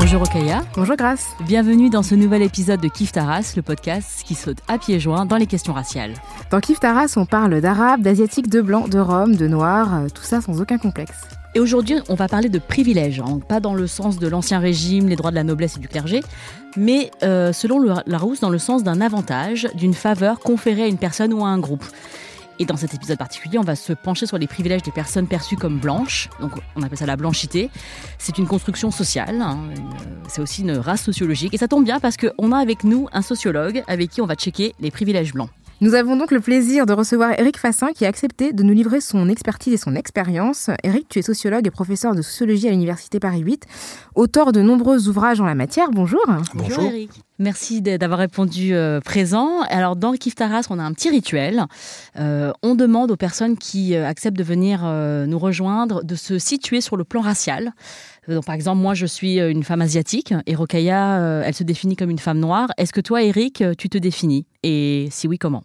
Bonjour Okaya. Bonjour Grace. Bienvenue dans ce nouvel épisode de Kif Taras, le podcast qui saute à pieds joints dans les questions raciales. Dans Kif Taras, on parle d'arabe, d'asiatique, de blanc, de rome, de noir, euh, tout ça sans aucun complexe. Et aujourd'hui, on va parler de privilèges, hein. pas dans le sens de l'ancien régime, les droits de la noblesse et du clergé, mais euh, selon Larousse, dans le sens d'un avantage, d'une faveur conférée à une personne ou à un groupe. Et dans cet épisode particulier, on va se pencher sur les privilèges des personnes perçues comme blanches. Donc, on appelle ça la blanchité. C'est une construction sociale. Hein, c'est aussi une race sociologique. Et ça tombe bien parce qu'on a avec nous un sociologue avec qui on va checker les privilèges blancs. Nous avons donc le plaisir de recevoir Eric Fassin qui a accepté de nous livrer son expertise et son expérience. Eric, tu es sociologue et professeur de sociologie à l'Université Paris 8, auteur de nombreux ouvrages en la matière. Bonjour. Bonjour, Eric. Merci d'avoir répondu euh, présent. Alors dans Kif Taras, on a un petit rituel. Euh, on demande aux personnes qui euh, acceptent de venir nous rejoindre de se situer sur le plan racial. Donc, par exemple, moi, je suis une femme asiatique et Rokaya, elle se définit comme une femme noire. Est-ce que toi, Eric, tu te définis? Et si oui, comment?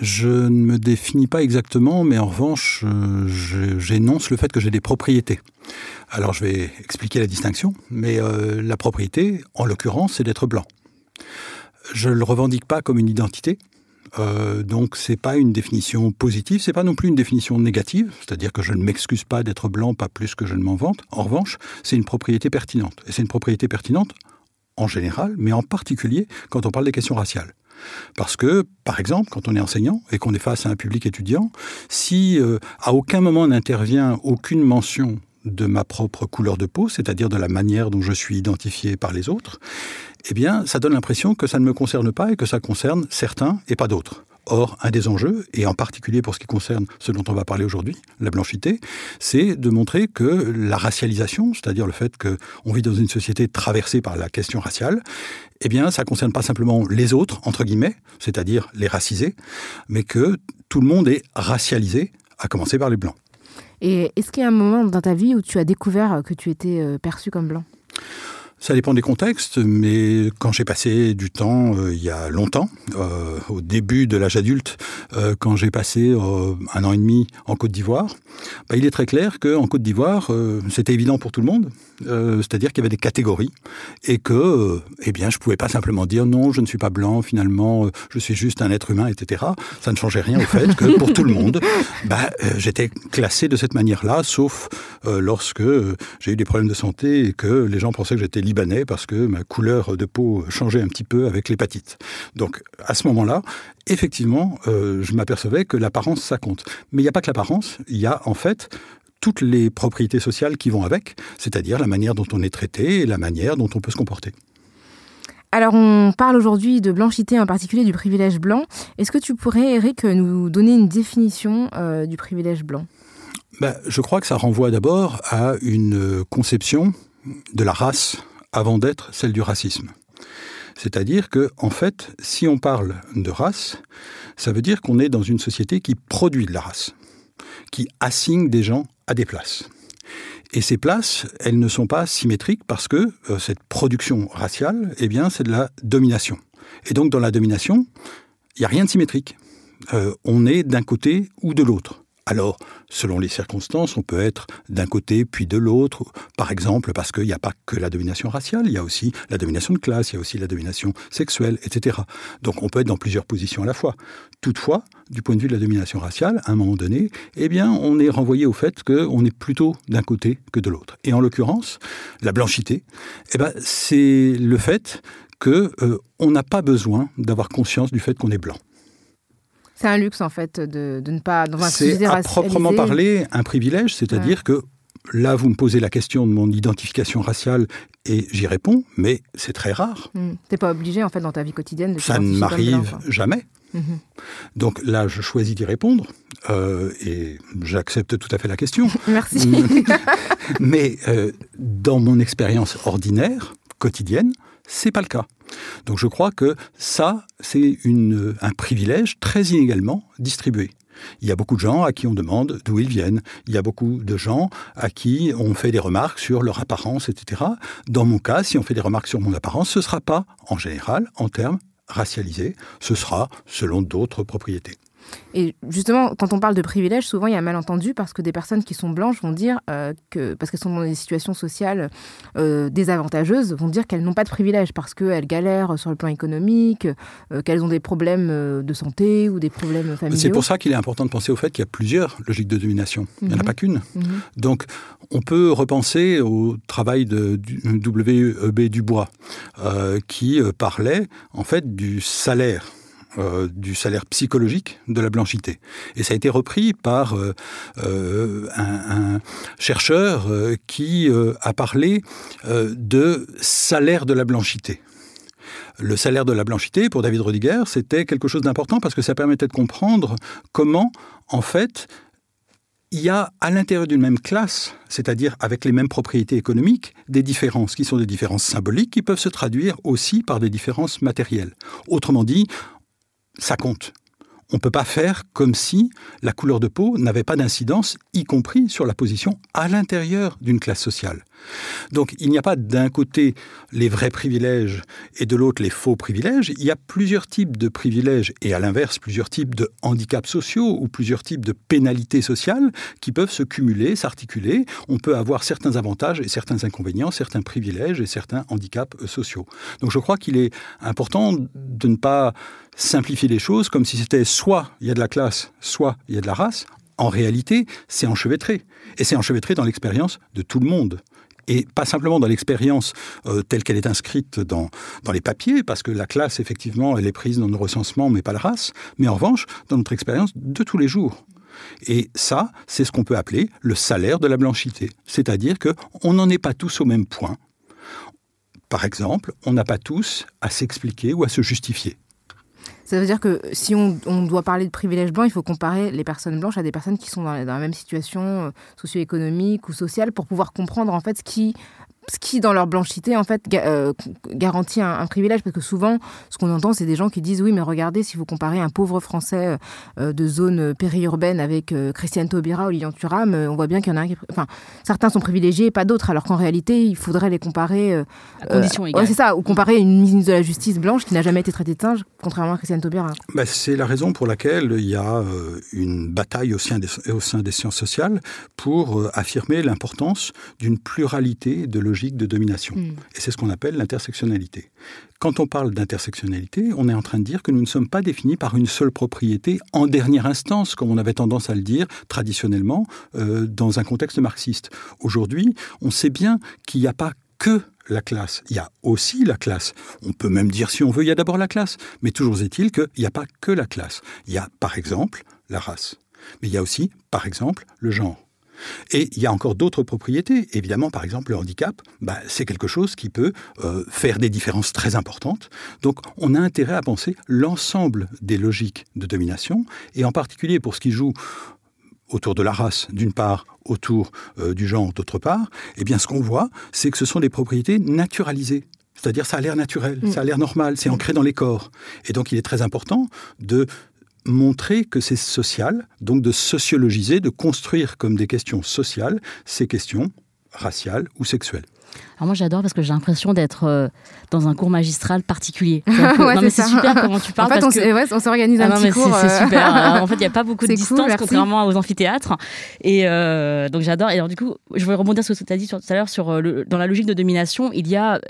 Je ne me définis pas exactement, mais en revanche, j'énonce le fait que j'ai des propriétés. Alors je vais expliquer la distinction, mais la propriété, en l'occurrence, c'est d'être blanc. Je ne le revendique pas comme une identité, euh, donc c'est pas une définition positive, c'est pas non plus une définition négative, c'est-à-dire que je ne m'excuse pas d'être blanc, pas plus que je ne m'en vante. En revanche, c'est une propriété pertinente. Et c'est une propriété pertinente en général, mais en particulier quand on parle des questions raciales. Parce que, par exemple, quand on est enseignant et qu'on est face à un public étudiant, si euh, à aucun moment n'intervient aucune mention de ma propre couleur de peau, c'est-à-dire de la manière dont je suis identifié par les autres, eh bien, ça donne l'impression que ça ne me concerne pas et que ça concerne certains et pas d'autres. Or, un des enjeux, et en particulier pour ce qui concerne ce dont on va parler aujourd'hui, la blanchité, c'est de montrer que la racialisation, c'est-à-dire le fait qu'on vit dans une société traversée par la question raciale, eh bien, ça ne concerne pas simplement les autres, entre guillemets, c'est-à-dire les racisés, mais que tout le monde est racialisé, à commencer par les blancs. Et est-ce qu'il y a un moment dans ta vie où tu as découvert que tu étais euh, perçu comme blanc? Ça dépend des contextes, mais quand j'ai passé du temps euh, il y a longtemps, euh, au début de l'âge adulte, euh, quand j'ai passé un an et demi en Côte d'Ivoire, bah, il est très clair qu'en Côte d'Ivoire, c'était évident pour tout le monde, c'est-à-dire qu'il y avait des catégories et que, eh bien, je pouvais pas simplement dire non, je ne suis pas blanc, finalement, je suis juste un être humain, etc. Ça ne changeait rien au fait que pour tout le monde, bah, j'étais classé de cette manière-là, sauf lorsque j'ai eu des problèmes de santé et que les gens pensaient que j'étais libanais parce que ma couleur de peau changeait un petit peu avec l'hépatite. Donc à ce moment-là, effectivement, euh, je m'apercevais que l'apparence, ça compte. Mais il n'y a pas que l'apparence, il y a en fait toutes les propriétés sociales qui vont avec, c'est-à-dire la manière dont on est traité et la manière dont on peut se comporter. Alors, on parle aujourd'hui de blanchité, en particulier du privilège blanc. Est-ce que tu pourrais, Eric, nous donner une définition euh, du privilège blanc? Ben, Je crois que ça renvoie d'abord à une conception de la race avant d'être celle du racisme. C'est-à-dire que, en fait, si on parle de race, ça veut dire qu'on est dans une société qui produit de la race, qui assigne des gens à des places. Et ces places, elles ne sont pas symétriques parce que euh, cette production raciale, eh bien, c'est de la domination. Et donc, dans la domination, il n'y a rien de symétrique. Euh, on est d'un côté ou de l'autre. Alors, selon les circonstances, on peut être d'un côté puis de l'autre, par exemple parce qu'il n'y a pas que la domination raciale, il y a aussi la domination de classe, il y a aussi la domination sexuelle, etc. Donc on peut être dans plusieurs positions à la fois. Toutefois, du point de vue de la domination raciale, à un moment donné, eh bien, on est renvoyé au fait qu'on est plutôt d'un côté que de l'autre. Et en l'occurrence, la blanchité, eh ben, c'est le fait qu'on euh, n'a pas besoin d'avoir conscience du fait qu'on est blanc. C'est un luxe en fait de, ne pas dans un C'est à proprement parler un privilège, c'est-à-dire que là, vous me posez la question de mon identification raciale et j'y réponds, mais c'est très rare. Tu T'es pas obligé, en fait, dans ta vie quotidienne de Ça ne m'arrive jamais. Mhm. Donc là, je choisis d'y répondre euh, et j'accepte tout à fait la question. Merci. mais euh, dans mon expérience ordinaire, quotidienne, c'est pas le cas. Donc je crois que ça, c'est un privilège très inégalement distribué. Il y a beaucoup de gens à qui on demande d'où ils viennent. Il y a beaucoup de gens à qui on fait des remarques sur leur apparence, etc. Dans mon cas, si on fait des remarques sur mon apparence, ce ne sera pas, en général, en termes racialisés, ce sera selon d'autres propriétés. Et justement, quand on parle de privilèges, souvent il y a un malentendu parce que des personnes qui sont blanches vont dire euh, que, parce qu'elles sont dans des situations sociales euh, désavantageuses, vont dire qu'elles n'ont pas de privilèges parce qu'elles galèrent sur le plan économique, euh, qu'elles ont des problèmes de santé ou des problèmes familiaux. C'est pour ça qu'il est important de penser au fait qu'il y a plusieurs logiques de domination. Il n'y en a mhm. pas qu'une. Mhm. Donc on peut repenser au travail de W.E.B. Dubois qui parlait en fait du salaire euh, du salaire psychologique de la blanchité. Et ça a été repris par euh, euh, un, chercheur qui a parlé de salaire de la blanchité. Le salaire de la blanchité, pour David Rodiger, c'était quelque chose d'important parce que ça permettait de comprendre comment, en fait, il y a à l'intérieur d'une même classe, c'est-à-dire avec les mêmes propriétés économiques, des différences qui sont des différences symboliques qui peuvent se traduire aussi par des différences matérielles. Autrement dit, ça compte. On ne peut pas faire comme si la couleur de peau n'avait pas d'incidence, y compris sur la position à l'intérieur d'une classe sociale. Donc il n'y a pas d'un côté les vrais privilèges et de l'autre les faux privilèges. Il y a plusieurs types de privilèges et à l'inverse plusieurs types de handicaps sociaux ou plusieurs types de pénalités sociales qui peuvent se cumuler, s'articuler. On peut avoir certains avantages et certains inconvénients, certains privilèges et certains handicaps sociaux. Donc je crois qu'il est important de ne pas simplifier les choses comme si c'était soit il y a de la classe, soit il y a de la race. En réalité, c'est enchevêtré. Et c'est enchevêtré dans l'expérience de tout le monde et pas simplement dans l'expérience euh, telle qu'elle est inscrite dans, dans les papiers, parce que la classe, effectivement, elle est prise dans nos recensements, mais pas la race, mais en revanche, dans notre expérience de tous les jours. Et ça, c'est ce qu'on peut appeler le salaire de la blanchité. C'est-à-dire qu'on n'en est pas tous au même point. Par exemple, on n'a pas tous à s'expliquer ou à se justifier. Ça veut dire que si on, doit parler de privilèges blancs, il faut comparer les personnes blanches à des personnes qui sont dans la même situation euh, socio-économique ou sociale pour pouvoir comprendre en fait qui ce qui, dans leur blanchité, en fait, euh, garantit un, privilège. Parce que souvent, ce qu'on entend, c'est des gens qui disent Oui, mais regardez, si vous comparez un pauvre Français euh, de zone périurbaine avec euh, Christiane Taubira ou Lilian Thuram, on voit bien qu'il y en a un qui. Enfin, certains sont privilégiés et pas d'autres, alors qu'en réalité, il faudrait les comparer. à condition égale. c'est ça, ou comparer une ministre de la Justice blanche qui n'a jamais été traitée de singe, contrairement à Christiane Taubira. Bah, c'est la raison pour laquelle il y a une bataille au sein des, au sein des sciences sociales pour affirmer l'importance d'une pluralité de logiques de domination. Hmm. Et c'est ce qu'on appelle l'intersectionnalité. Quand on parle d'intersectionnalité, on est en train de dire que nous ne sommes pas définis par une seule propriété en dernière instance, comme on avait tendance à le dire traditionnellement euh, dans un contexte marxiste. Aujourd'hui, on sait bien qu'il n'y a pas que la classe. Il y a aussi la classe. On peut même dire, si on veut, il y a d'abord la classe. Mais toujours est-il qu'il n'y a pas que la classe. Il y a, par exemple, la race. Mais il y a aussi, par exemple, le genre. Et il y a encore d'autres propriétés. Évidemment, par exemple, le handicap, bah, c'est quelque chose qui peut euh, faire des différences très importantes. Donc, on a intérêt à penser l'ensemble des logiques de domination, et en particulier pour ce qui joue autour de la race, d'une part, autour euh, du genre, d'autre part, eh bien, ce qu'on voit, c'est que ce sont des propriétés naturalisées. C'est-à-dire, ça a l'air naturel, mm. ça a l'air normal, c'est ancré dans les corps. Et donc, il est très important de montrer que c'est social, donc de sociologiser, de construire comme des questions sociales ces questions raciales ou sexuelles. Alors moi j'adore parce que j'ai l'impression d'être euh, dans un cours magistral particulier. non mais c'est super comment tu parles. En fait, on, s'organise un ah petit cours. C'est euh. super. en fait, il n'y a pas beaucoup de distance contrairement aux amphithéâtres. Et euh, donc j'adore. Et alors du coup, je voulais rebondir sur ce que tu as dit tout à l'heure sur dans la logique de domination, il y a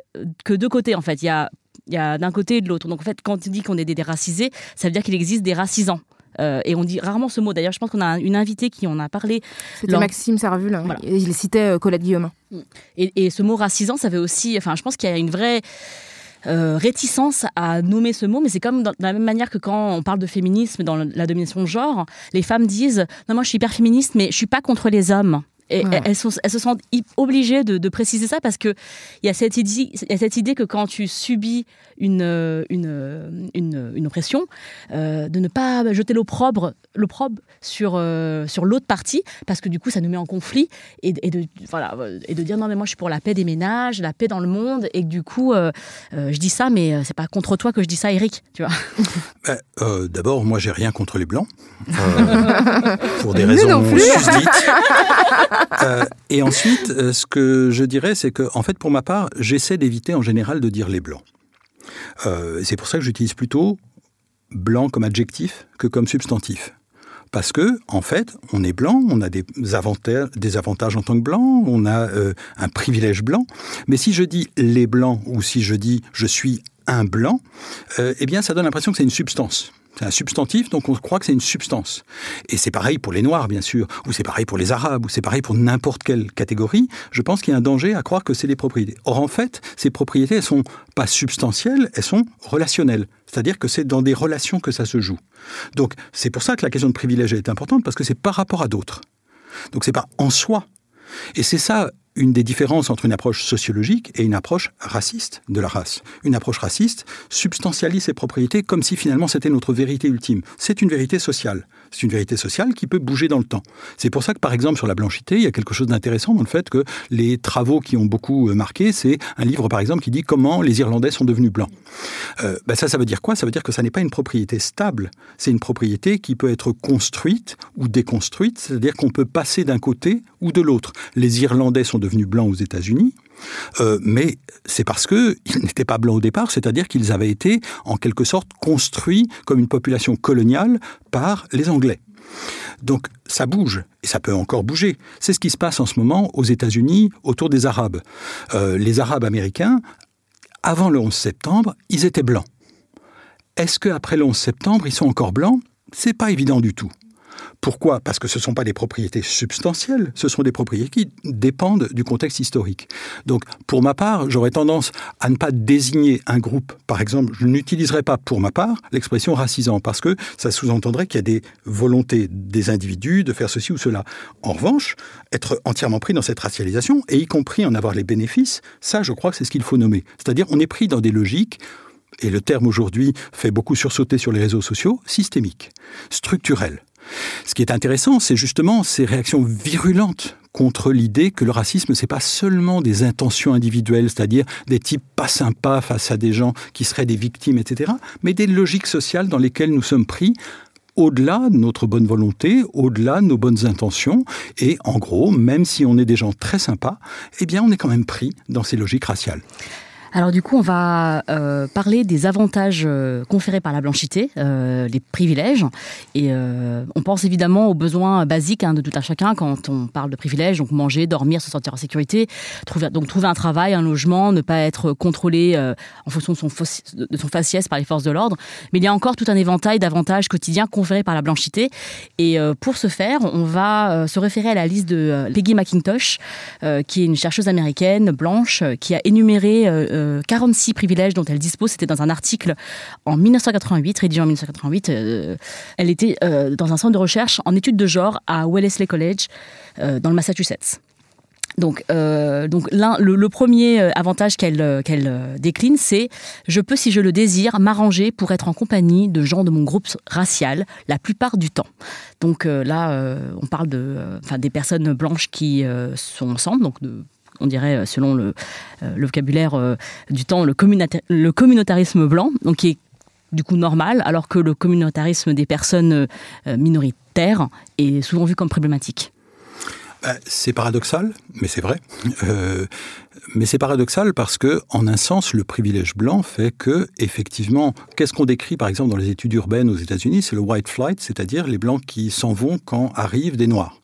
que deux côtés en fait. Il y a il y a d'un côté et de l'autre. Donc en fait, quand tu dis qu'on est des déracisés, ça veut dire qu'il existe des racisants. Euh, et on dit rarement ce mot. D'ailleurs, je pense qu'on a une invitée qui en a parlé. C'était Maxime Servul. Hein. Il citait euh, Colette Guillaume. Mm. Et, ce mot racisant, ça veut aussi. Enfin, je pense qu'il y a une vraie. Euh, réticence à nommer ce mot, mais c'est comme de la même manière que quand on parle de féminisme dans la domination de genre, les femmes disent non moi je suis hyper féministe, mais je suis pas contre les hommes. Et elles, sont, elles, se sentent obligées de, préciser ça parce qu'il y, a cette idée, y a cette idée que quand tu subis une, une, une, une oppression, euh, de ne pas jeter l'opprobre sur, euh, sur l'autre partie parce que du coup ça nous met en conflit et, de, voilà, et de dire non mais moi je suis pour la paix des ménages, la paix dans le monde et que du coup euh, je dis ça mais c'est pas contre toi que je dis ça Eric, tu vois. Ben, d'abord moi j'ai rien contre les blancs pour des raisons susdites. Euh, et ensuite, euh, ce que je dirais, c'est que, en fait, pour ma part, j'essaie d'éviter en général de dire les blancs. Euh, c'est pour ça que j'utilise plutôt blanc comme adjectif que comme substantif. Parce que, en fait, on est blanc, on a des avantages, des avantages en tant que blanc, on a un privilège blanc. Mais si je dis les blancs ou si je dis je suis un blanc, eh bien, ça donne l'impression que c'est une substance. C'est un substantif, donc on croit que c'est une substance. Et c'est pareil pour les Noirs, bien sûr, ou c'est pareil pour les Arabes, ou c'est pareil pour n'importe quelle catégorie. Je pense qu'il y a un danger à croire que c'est des propriétés. Or, en fait, ces propriétés, elles sont pas substantielles, elles sont relationnelles. C'est-à-dire que c'est dans des relations que ça se joue. Donc, c'est pour ça que la question de privilège est importante, parce que c'est par rapport à d'autres. Donc, c'est pas en soi. Et c'est ça une des différences entre une approche sociologique et une approche raciste de la race. Une approche raciste substantialise ses propriétés comme si finalement c'était notre vérité ultime. C'est une vérité sociale. C'est une vérité sociale qui peut bouger dans le temps. C'est pour ça que, par exemple, sur la blanchité, il y a quelque chose d'intéressant dans le fait que les travaux qui ont beaucoup euh, marqué, c'est un livre, par exemple, qui dit comment les Irlandais sont devenus blancs. Ben ça, ça veut dire quoi? Ça veut dire que ça n'est pas une propriété stable. C'est une propriété qui peut être construite ou déconstruite, c'est-à-dire qu'on peut passer d'un côté ou de l'autre. Les Irlandais sont devenus blancs aux États-Unis. Euh, mais c'est parce qu'ils n'étaient pas blancs au départ, c'est-à-dire qu'ils avaient été en quelque sorte construits comme une population coloniale par les Anglais. Donc ça bouge, et ça peut encore bouger. C'est ce qui se passe en ce moment aux États-Unis autour des Arabes. Euh, les Arabes américains, avant le 11 septembre, ils étaient blancs. Est-ce qu'après le 11 septembre, ils sont encore blancs? C'est pas évident du tout. Pourquoi? Parce que ce ne sont pas des propriétés substantielles, ce sont des propriétés qui dépendent du contexte historique. Donc, pour ma part, j'aurais tendance à ne pas désigner un groupe. Par exemple, je n'utiliserai pas, pour ma part, l'expression racisant, parce que ça sous-entendrait qu'il y a des volontés des individus de faire ceci ou cela. En revanche, être entièrement pris dans cette racialisation, et y compris en avoir les bénéfices, ça, je crois que c'est ce qu'il faut nommer. C'est-à-dire, on est pris dans des logiques et le terme aujourd'hui fait beaucoup sursauter sur les réseaux sociaux, systémiques, structurelles. Ce qui est intéressant, c'est justement ces réactions virulentes contre l'idée que le racisme, c'est pas seulement des intentions individuelles, c'est-à-dire des types pas sympas face à des gens qui seraient des victimes, etc., mais des logiques sociales dans lesquelles nous sommes pris au-delà de notre bonne volonté, au-delà de nos bonnes intentions, et en gros, même si on est des gens très sympas, eh bien on est quand même pris dans ces logiques raciales. Alors du coup, on va euh, parler des avantages euh, conférés par la blanchité, euh, les privilèges. Et on pense évidemment aux besoins basiques hein, de tout un chacun quand on parle de privilèges, donc manger, dormir, se sentir en sécurité, trouver, donc trouver un travail, un logement, ne pas être contrôlé en fonction de son, de son faciès par les forces de l'ordre. Mais il y a encore tout un éventail d'avantages quotidiens conférés par la blanchité. Et pour ce faire, on va se référer à la liste de Peggy McIntosh, qui est une chercheuse américaine blanche qui a énuméré 46 privilèges dont elle dispose. C'était dans un article en 1988, rédigé en 1988. Euh, elle était euh, dans un centre de recherche en études de genre à Wellesley College, euh, dans le Massachusetts. Donc, donc le, premier avantage qu'elle qu'elle décline, c'est je peux, si je le désire, m'arranger pour être en compagnie de gens de mon groupe racial la plupart du temps. Donc là, on parle de, enfin, des personnes blanches qui sont ensemble, donc de on dirait, euh, selon le, euh, vocabulaire euh, du temps, le, communautarisme blanc, qui est du coup normal, alors que le communautarisme des personnes minoritaires est souvent vu comme problématique. C'est paradoxal, mais c'est vrai. Mais c'est paradoxal parce que, en un sens, le privilège blanc fait que, effectivement, qu'est-ce qu'on décrit, par exemple, dans les études urbaines aux États-Unis? C'est le white flight, c'est-à-dire les blancs qui s'en vont quand arrivent des noirs.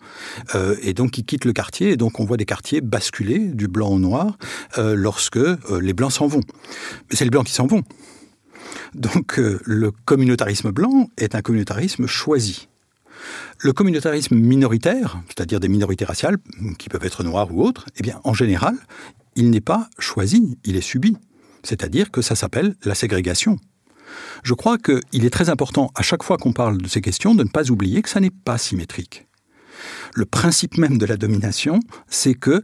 Euh, et donc ils quittent le quartier, et donc on voit des quartiers basculer du blanc au noir euh, lorsque euh, les blancs s'en vont. Mais c'est les blancs qui s'en vont. Donc le communautarisme blanc est un communautarisme choisi. Le communautarisme minoritaire, c'est-à-dire des minorités raciales, qui peuvent être noires ou autres, eh bien, en général, il n'est pas choisi, il est subi. C'est-à-dire que ça s'appelle la ségrégation. Je crois qu'il est très important, à chaque fois qu'on parle de ces questions, de ne pas oublier que ça n'est pas symétrique. Le principe même de la domination, c'est que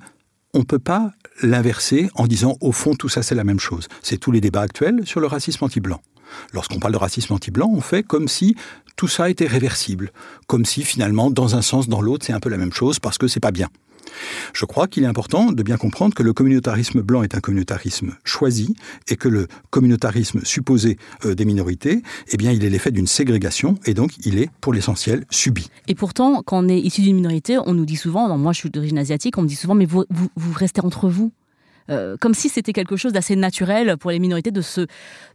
on ne peut pas l'inverser en disant au fond tout ça c'est la même chose. C'est tous les débats actuels sur le racisme anti-blanc. Lorsqu'on parle de racisme anti-blanc, on fait comme si tout ça était réversible, comme si finalement dans un sens, dans l'autre, c'est un peu la même chose parce que c'est pas bien. Je crois qu'il est important de bien comprendre que le communautarisme blanc est un communautarisme choisi et que le communautarisme supposé euh, des minorités, eh bien, il est l'effet d'une ségrégation et donc il est pour l'essentiel subi. Et pourtant, quand on est issu d'une minorité, on nous dit souvent, moi je suis d'origine asiatique, on me dit souvent, mais vous, vous restez entre vous. Euh, comme si c'était quelque chose d'assez naturel pour les minorités de se,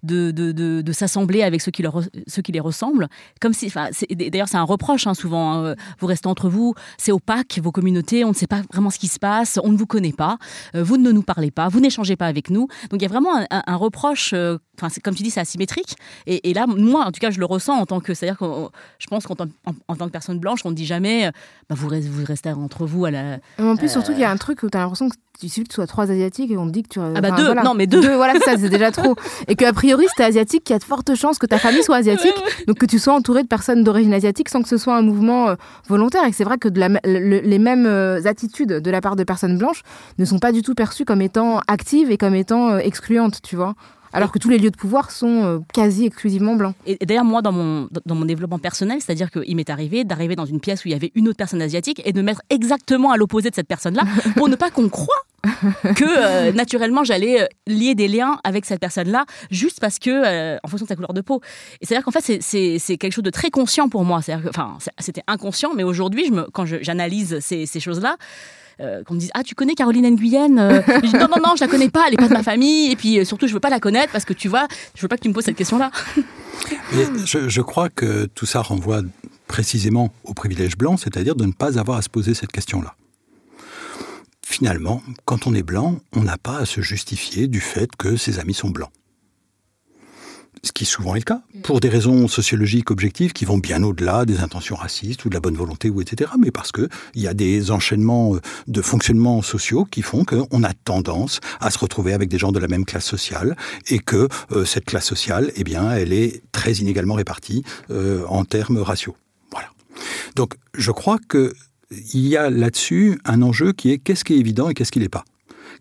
de, de, de, s'assembler avec ceux qui, leur, ceux qui les ressemblent. Comme si, d'ailleurs, c'est un reproche hein, souvent. Hein, vous restez entre vous, c'est opaque vos communautés, on ne sait pas vraiment ce qui se passe, on ne vous connaît pas, euh, vous ne nous parlez pas, vous n'échangez pas avec nous. Donc il y a vraiment un, reproche. Euh, enfin, comme tu dis, c'est asymétrique. Et, là, moi, en tout cas, je le ressens en tant que, c'est-à-dire que je pense qu'en tant, en, tant que personne blanche, on ne dit jamais, bah, vous, vous restez entre vous à la. En plus, surtout, il y a un truc où tu as l'impression que il suffit que tu sois trois asiatiques et on te dit que tu ah bah deux. non mais deux, deux voilà ça c'est déjà trop. Et que a priori si t'es asiatique qu'il y a de fortes chances que ta famille soit asiatique. donc que tu sois entouré de personnes d'origine asiatique sans que ce soit un mouvement euh, volontaire. Et que c'est vrai que de la, les mêmes euh, attitudes de la part de personnes blanches ne sont pas du tout perçues comme étant actives et comme étant euh, excluantes tu vois alors que tous les lieux de pouvoir sont euh, quasi exclusivement blancs. Et, d'ailleurs, moi, dans mon, dans mon développement personnel, c'est-à-dire qu'il m'est arrivé d'arriver dans une pièce où il y avait une autre personne asiatique et de mettre exactement à l'opposé de cette personne-là pour ne pas qu'on croie que euh, naturellement j'allais euh, lier des liens avec cette personne-là juste parce que en fonction de sa couleur de peau. Et c'est-à-dire qu'en fait c'est quelque chose de très conscient pour moi. Enfin c'était inconscient, mais aujourd'hui quand j'analyse ces, ces choses-là, euh, qu'on me dise Ah, tu connais Caroline Nguyen euh je dis, Non, non, non, je la connais pas, elle est pas de ma famille. Et puis euh, surtout, je veux pas la connaître parce que tu vois, je veux pas que tu me poses cette question-là. je, je crois que tout ça renvoie précisément au privilège blanc, c'est-à-dire de ne pas avoir à se poser cette question-là finalement, quand on est blanc, on n'a pas à se justifier du fait que ses amis sont blancs ce qui souvent est le cas, pour des raisons sociologiques objectives qui vont bien au-delà des intentions racistes ou de la bonne volonté ou etc. Mais parce que il y a des enchaînements euh, de fonctionnements sociaux qui font qu'on a tendance à se retrouver avec des gens de la même classe sociale et que euh, cette classe sociale, eh bien, elle est très inégalement répartie euh, en termes raciaux. Voilà. Donc, je crois que il y a là-dessus un enjeu qui est qu'est-ce qui est évident et qu'est-ce qui n'est pas.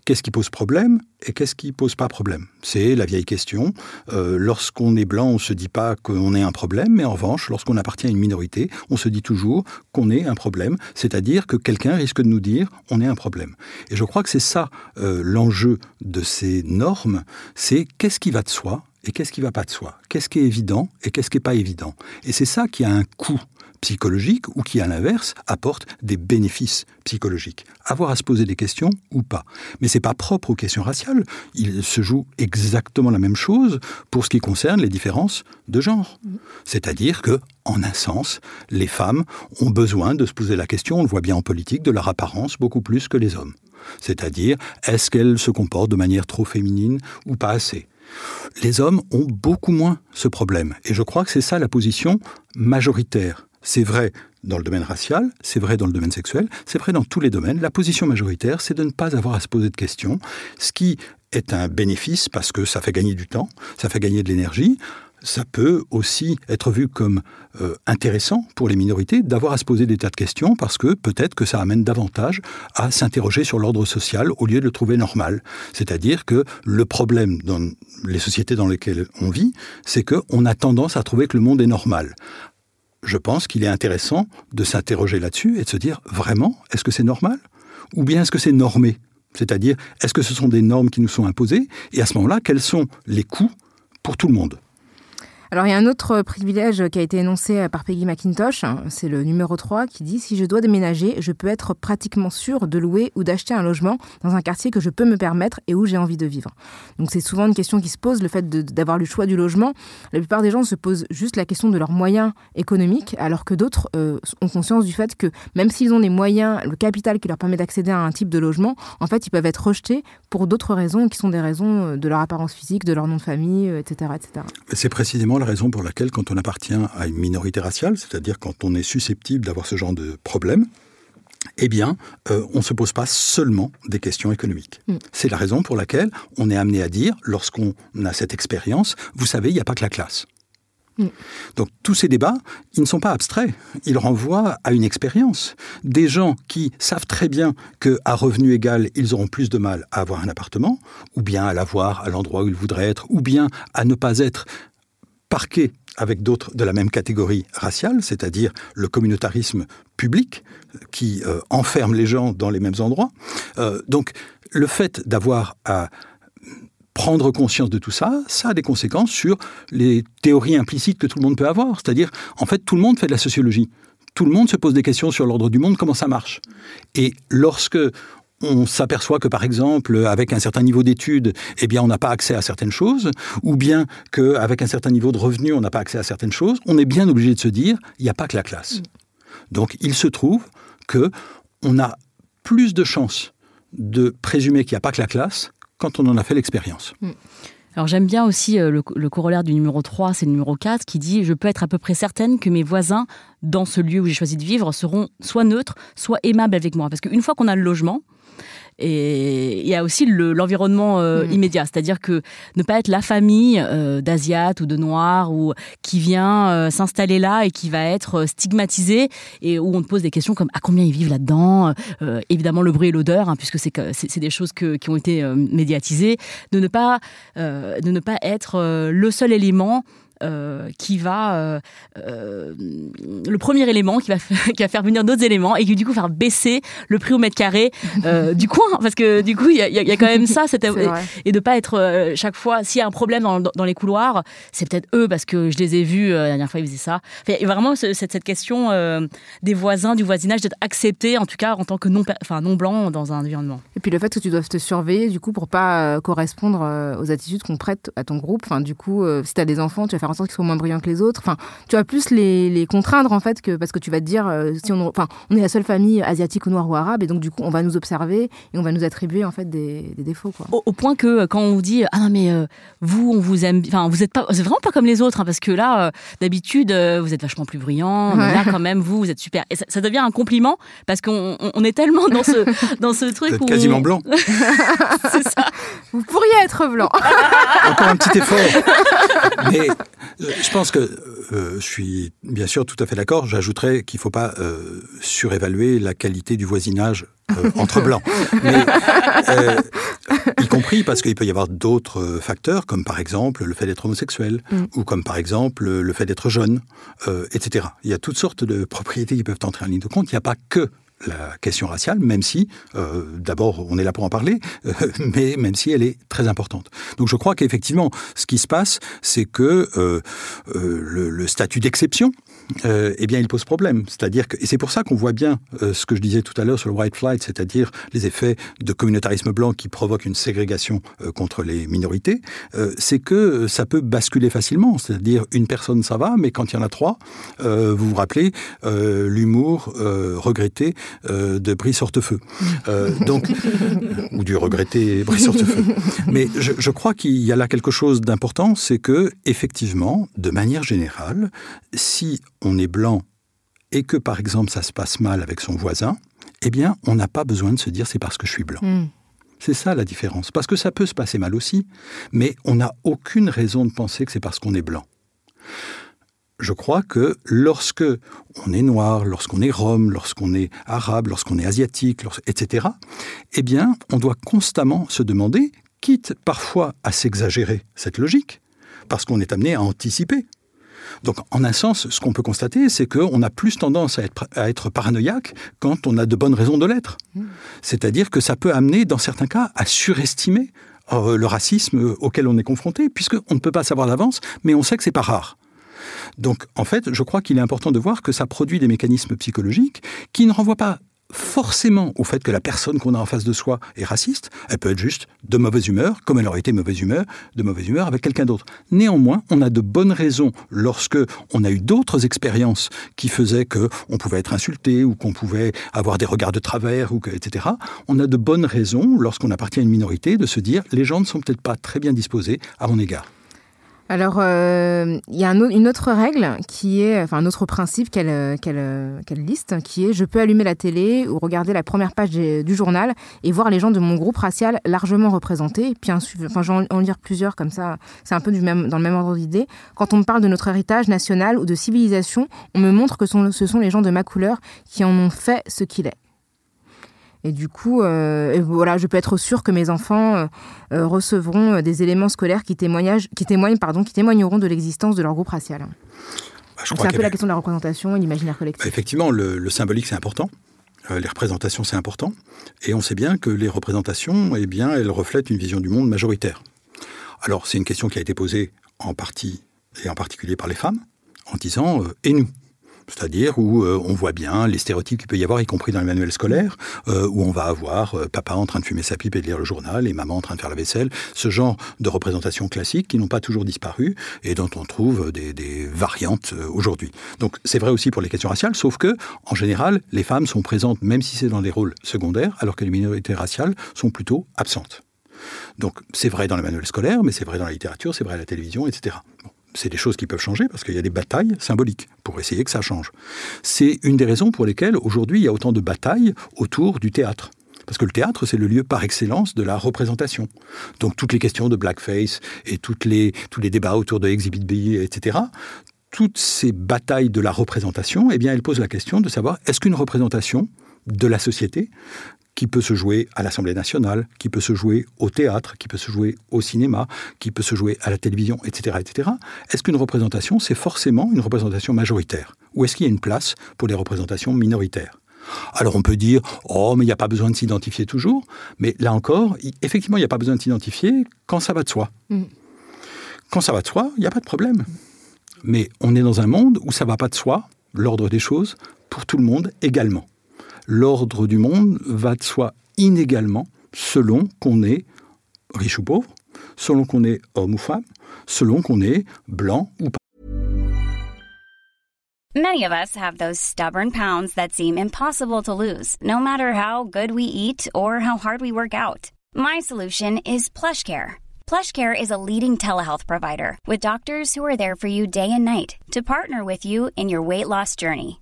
Qu'est-ce qui pose problème et qu'est-ce qui pose pas problème C'est la vieille question. Euh, lorsqu'on est blanc, on se dit pas qu'on est un problème, mais en revanche, lorsqu'on appartient à une minorité, on se dit toujours qu'on est un problème, c'est-à-dire que quelqu'un risque de nous dire on est un problème. Et je crois que c'est ça euh, l'enjeu de ces normes, c'est qu'est-ce qui va de soi et qu'est-ce qui va pas de soi Qu'est-ce qui est évident et qu'est-ce qui n'est pas évident Et c'est ça qui a un coût psychologique ou qui, à l'inverse, apporte des bénéfices psychologiques. Avoir à se poser des questions ou pas. Mais c'est pas propre aux questions raciales. Il se joue exactement la même chose pour ce qui concerne les différences de genre. C'est-à-dire que, en un sens, les femmes ont besoin de se poser la question, on le voit bien en politique, de leur apparence beaucoup plus que les hommes. C'est-à-dire, est-ce qu'elles se comportent de manière trop féminine ou pas assez? Les hommes ont beaucoup moins ce problème. Et je crois que c'est ça la position majoritaire c'est vrai dans le domaine racial, c'est vrai dans le domaine sexuel, c'est vrai dans tous les domaines. La position majoritaire, c'est de ne pas avoir à se poser de questions, ce qui est un bénéfice parce que ça fait gagner du temps, ça fait gagner de l'énergie. Ça peut aussi être vu comme euh, intéressant pour les minorités d'avoir à se poser des tas de questions parce que peut-être que ça amène davantage à s'interroger sur l'ordre social au lieu de le trouver normal. C'est-à-dire que le problème dans les sociétés dans lesquelles on vit, c'est qu'on a tendance à trouver que le monde est normal je pense qu'il est intéressant de s'interroger là-dessus et de se dire vraiment, est-ce que c'est normal? Ou bien est-ce que c'est normé? C'est-à-dire, est-ce que ce sont des normes qui nous sont imposées? Et à ce moment-là, quels sont les coûts pour tout le monde? Alors il y a un autre privilège qui a été énoncé par Peggy McIntosh, hein, c'est le numéro 3 qui dit si je dois déménager, je peux être pratiquement sûr de louer ou d'acheter un logement dans un quartier que je peux me permettre et où j'ai envie de vivre. Donc c'est souvent une question qui se pose, le fait d'avoir le choix du logement. La plupart des gens se posent juste la question de leurs moyens économiques, alors que d'autres euh, ont conscience du fait que même s'ils ont les moyens, le capital qui leur permet d'accéder à un type de logement, en fait ils peuvent être rejetés pour d'autres raisons qui sont des raisons euh, de leur apparence physique, de leur nom de famille, etc. Euh, etc. C'est précisément la raison pour laquelle, quand on appartient à une minorité raciale, c'est-à-dire quand on est susceptible d'avoir ce genre de problème, eh bien, euh, on ne se pose pas seulement des questions économiques. Mm. C'est la raison pour laquelle on est amené à dire, lorsqu'on a cette expérience, vous savez, il n'y a pas que la classe. Donc tous ces débats, ils ne sont pas abstraits, ils renvoient à une expérience. Des gens qui savent très bien qu'à revenu égal, ils auront plus de mal à avoir un appartement, ou bien à l'avoir à l'endroit où ils voudraient être, ou bien à ne pas être parqués avec d'autres de la même catégorie raciale, c'est-à-dire le communautarisme public qui euh, enferme les gens dans les mêmes endroits. Euh, donc le fait d'avoir à prendre conscience de tout ça, ça a des conséquences sur les théories implicites que tout le monde peut avoir. C'est-à-dire, en fait, tout le monde fait de la sociologie. Tout le monde se pose des questions sur l'ordre du monde, comment ça marche. Et lorsque on s'aperçoit que, par exemple, avec un certain niveau d'études, eh bien, on n'a pas accès à certaines choses, ou bien qu'avec un certain niveau de revenus, on n'a pas accès à certaines choses, on est bien obligé de se dire, il n'y a pas que la classe. Mm. Donc, il se trouve que on a plus de chances de présumer qu'il n'y a pas que la classe quand on en a fait l'expérience. Mm. Alors j'aime bien aussi euh, le, corollaire du numéro 3, c'est le numéro 4, qui dit Je peux être à peu près certaine que mes voisins, dans ce lieu où j'ai choisi de vivre, seront soit neutres, soit aimables avec moi. Parce qu'une fois qu'on a le logement, et il y a aussi l'environnement euh, mm. immédiat, c'est-à-dire que ne pas être la famille euh, d'Asiates ou de Noirs ou qui vient euh, s'installer là et qui va être stigmatisée et où on te pose des questions comme à combien ils vivent là-dedans, évidemment le bruit et l'odeur, hein, puisque c'est des choses qui ont été médiatisées, de ne pas de ne pas être le seul élément euh, qui va euh, euh, le premier élément qui va, qui va faire venir d'autres éléments et qui du coup faire baisser le prix au mètre carré du coin. Parce que du coup il y, y a, quand même ça et, de pas être chaque fois s'il y a un problème dans, dans les couloirs c'est peut-être eux parce que je les ai vus la dernière fois ils faisaient ça. Enfin, vraiment cette, cette question des voisins du voisinage d'être accepté en tout cas en tant que non enfin non blanc dans un environnement. Et puis le fait que tu doives te surveiller du coup pour pas correspondre aux attitudes qu'on prête à ton groupe. Enfin du coup si tu as des enfants tu vas faire en sorte qu'ils soient moins brillants que les autres. Enfin, tu vas plus les, les contraindre en fait que parce que tu vas te dire euh, si on, enfin, on est la seule famille asiatique ou noire ou arabe et donc du coup on va nous observer et on va nous attribuer en fait des, des défauts. Quoi. Au, point que euh, quand on vous dit ah non mais euh, vous on vous aime, enfin vous êtes pas, vous êtes vraiment pas comme les autres hein, parce que là d'habitude vous êtes vachement plus brillant, mais là quand même vous vous êtes super et ça, devient un compliment parce qu'on on est tellement dans ce dans ce truc où quasiment blanc. C'est ça. Vous pourriez être blanc. Encore un petit effort. Mais je pense que euh, je suis bien sûr tout à fait d'accord. J'ajouterais qu'il ne faut pas euh, surévaluer la qualité du voisinage euh, entre blancs. Mais, y compris parce qu'il peut y avoir d'autres facteurs, comme par exemple le fait d'être homosexuel, mm. ou comme par exemple le fait d'être jeune, etc. Il y a toutes sortes de propriétés qui peuvent entrer en ligne de compte. Il n'y a pas que la question raciale, même si, euh, d'abord, on est là pour en parler, euh, mais même si elle est très importante. Donc je crois qu'effectivement, ce qui se passe, c'est que euh, le, le, statut d'exception, eh bien, il pose problème. C'est-à-dire que, et c'est pour ça qu'on voit bien ce que je disais tout à l'heure sur le white flight, c'est-à-dire les effets de communautarisme blanc qui provoquent une ségrégation contre les minorités, c'est que ça peut basculer facilement. C'est-à-dire une personne, ça va, mais quand il y en a trois, vous vous rappelez l'humour regretté euh, de Brice Hortefeux. Euh, donc, ou du regretté Brice Hortefeux. Mais je, je crois qu'il y a là quelque chose d'important, c'est que, effectivement, de manière générale, si on est blanc et que, par exemple, ça se passe mal avec son voisin, eh bien, on n'a pas besoin de se dire c'est parce que je suis blanc. Hmm. C'est ça la différence. Parce que ça peut se passer mal aussi, mais on n'a aucune raison de penser que c'est parce qu'on est blanc je crois que lorsque on est noir, lorsqu'on est rome, lorsqu'on est arabe, lorsqu'on est asiatique, etc., eh bien, on doit constamment se demander, quitte parfois à s'exagérer cette logique, parce qu'on est amené à anticiper. Donc, en un sens, ce qu'on peut constater, c'est qu'on a plus tendance à être, à être, paranoïaque quand on a de bonnes raisons de l'être. Mmh. C'est-à-dire que ça peut amener, dans certains cas, à surestimer euh, le racisme auquel on est confronté, puisqu'on ne peut pas savoir d'avance, mais on sait que c'est pas rare. Donc, en fait, je crois qu'il est important de voir que ça produit des mécanismes psychologiques qui ne renvoient pas forcément au fait que la personne qu'on a en face de soi est raciste, elle peut être juste de mauvaise humeur, comme elle aurait été mauvaise humeur, de mauvaise humeur avec quelqu'un d'autre. Néanmoins, on a de bonnes raisons lorsque on a eu d'autres expériences qui faisaient que on pouvait être insulté ou qu'on pouvait avoir des regards de travers ou etc. On a de bonnes raisons lorsqu'on appartient à une minorité de se dire les gens ne sont peut-être pas très bien disposés à mon égard. Alors, euh, il y a un une autre règle qui est, enfin un autre principe qu'elle euh, euh, qu'elle liste, qui est je peux allumer la télé ou regarder la première page du journal et voir les gens de mon groupe racial largement représentés. Puis, enfin, je vais en lire plusieurs comme ça, c'est un peu dans le même ordre d'idée. Quand on me parle de notre héritage national ou de civilisation, on me montre que ce sont les gens de ma couleur qui en ont fait ce qu'il est. Et du coup, euh, voilà, je peux être sûre que mes enfants euh, euh, recevront des éléments scolaires qui, témoignent, qui, témoignent, pardon, qui témoigneront de l'existence de leur groupe racial. Bah, c'est un peu la question de la représentation et l'imaginaire collectif. Effectivement, le, symbolique, c'est important. les représentations, c'est important. Et on sait bien que les représentations, eh bien, elles reflètent une vision du monde majoritaire. Alors, c'est une question qui a été posée en partie, et en particulier par les femmes, en disant Et nous? C'est-à-dire où euh, on voit bien les stéréotypes qu'il peut y avoir, y compris dans les manuels scolaires, euh, où on va avoir euh, papa en train de fumer sa pipe et de lire le journal, et maman en train de faire la vaisselle, ce genre de représentations classiques qui n'ont pas toujours disparu et dont on trouve des, variantes aujourd'hui. Donc c'est vrai aussi pour les questions raciales, sauf que en général, les femmes sont présentes, même si c'est dans des rôles secondaires, alors que les minorités raciales sont plutôt absentes. Donc c'est vrai dans les manuels scolaires, mais c'est vrai dans la littérature, c'est vrai à la télévision, etc c'est des choses qui peuvent changer parce qu'il y a des batailles symboliques pour essayer que ça change. C'est une des raisons pour lesquelles aujourd'hui il y a autant de batailles autour du théâtre. Parce que le théâtre, c'est le lieu par excellence de la représentation. Donc toutes les questions de blackface et toutes les, tous les débats autour de Exhibit B, etc., toutes ces batailles de la représentation, eh bien, elles posent la question de savoir est-ce qu'une représentation de la société qui peut se jouer à l'Assemblée nationale, qui peut se jouer au théâtre, qui peut se jouer au cinéma, qui peut se jouer à la télévision, etc. etc. Est-ce qu'une représentation, c'est forcément une représentation majoritaire? Ou est-ce qu'il y a une place pour les représentations minoritaires? Alors on peut dire, oh mais il n'y a pas besoin de s'identifier toujours, mais là encore, effectivement il n'y a pas besoin de s'identifier quand ça va de soi. Mm. Quand ça va de soi, il n'y a pas de problème. Mais on est dans un monde où ça ne va pas de soi, l'ordre des choses, pour tout le monde également l'ordre du monde va de soi inégalement selon qu'on est riche ou pauvre, selon qu'on est homme ou femme, selon qu'on est blanc ou pas. Many of us have those stubborn pounds that seem impossible to lose, no matter how good we eat or how hard we work out. My solution is PlushCare. PlushCare is a leading telehealth provider with doctors who are there for you day and night to partner with you in your weight loss journey.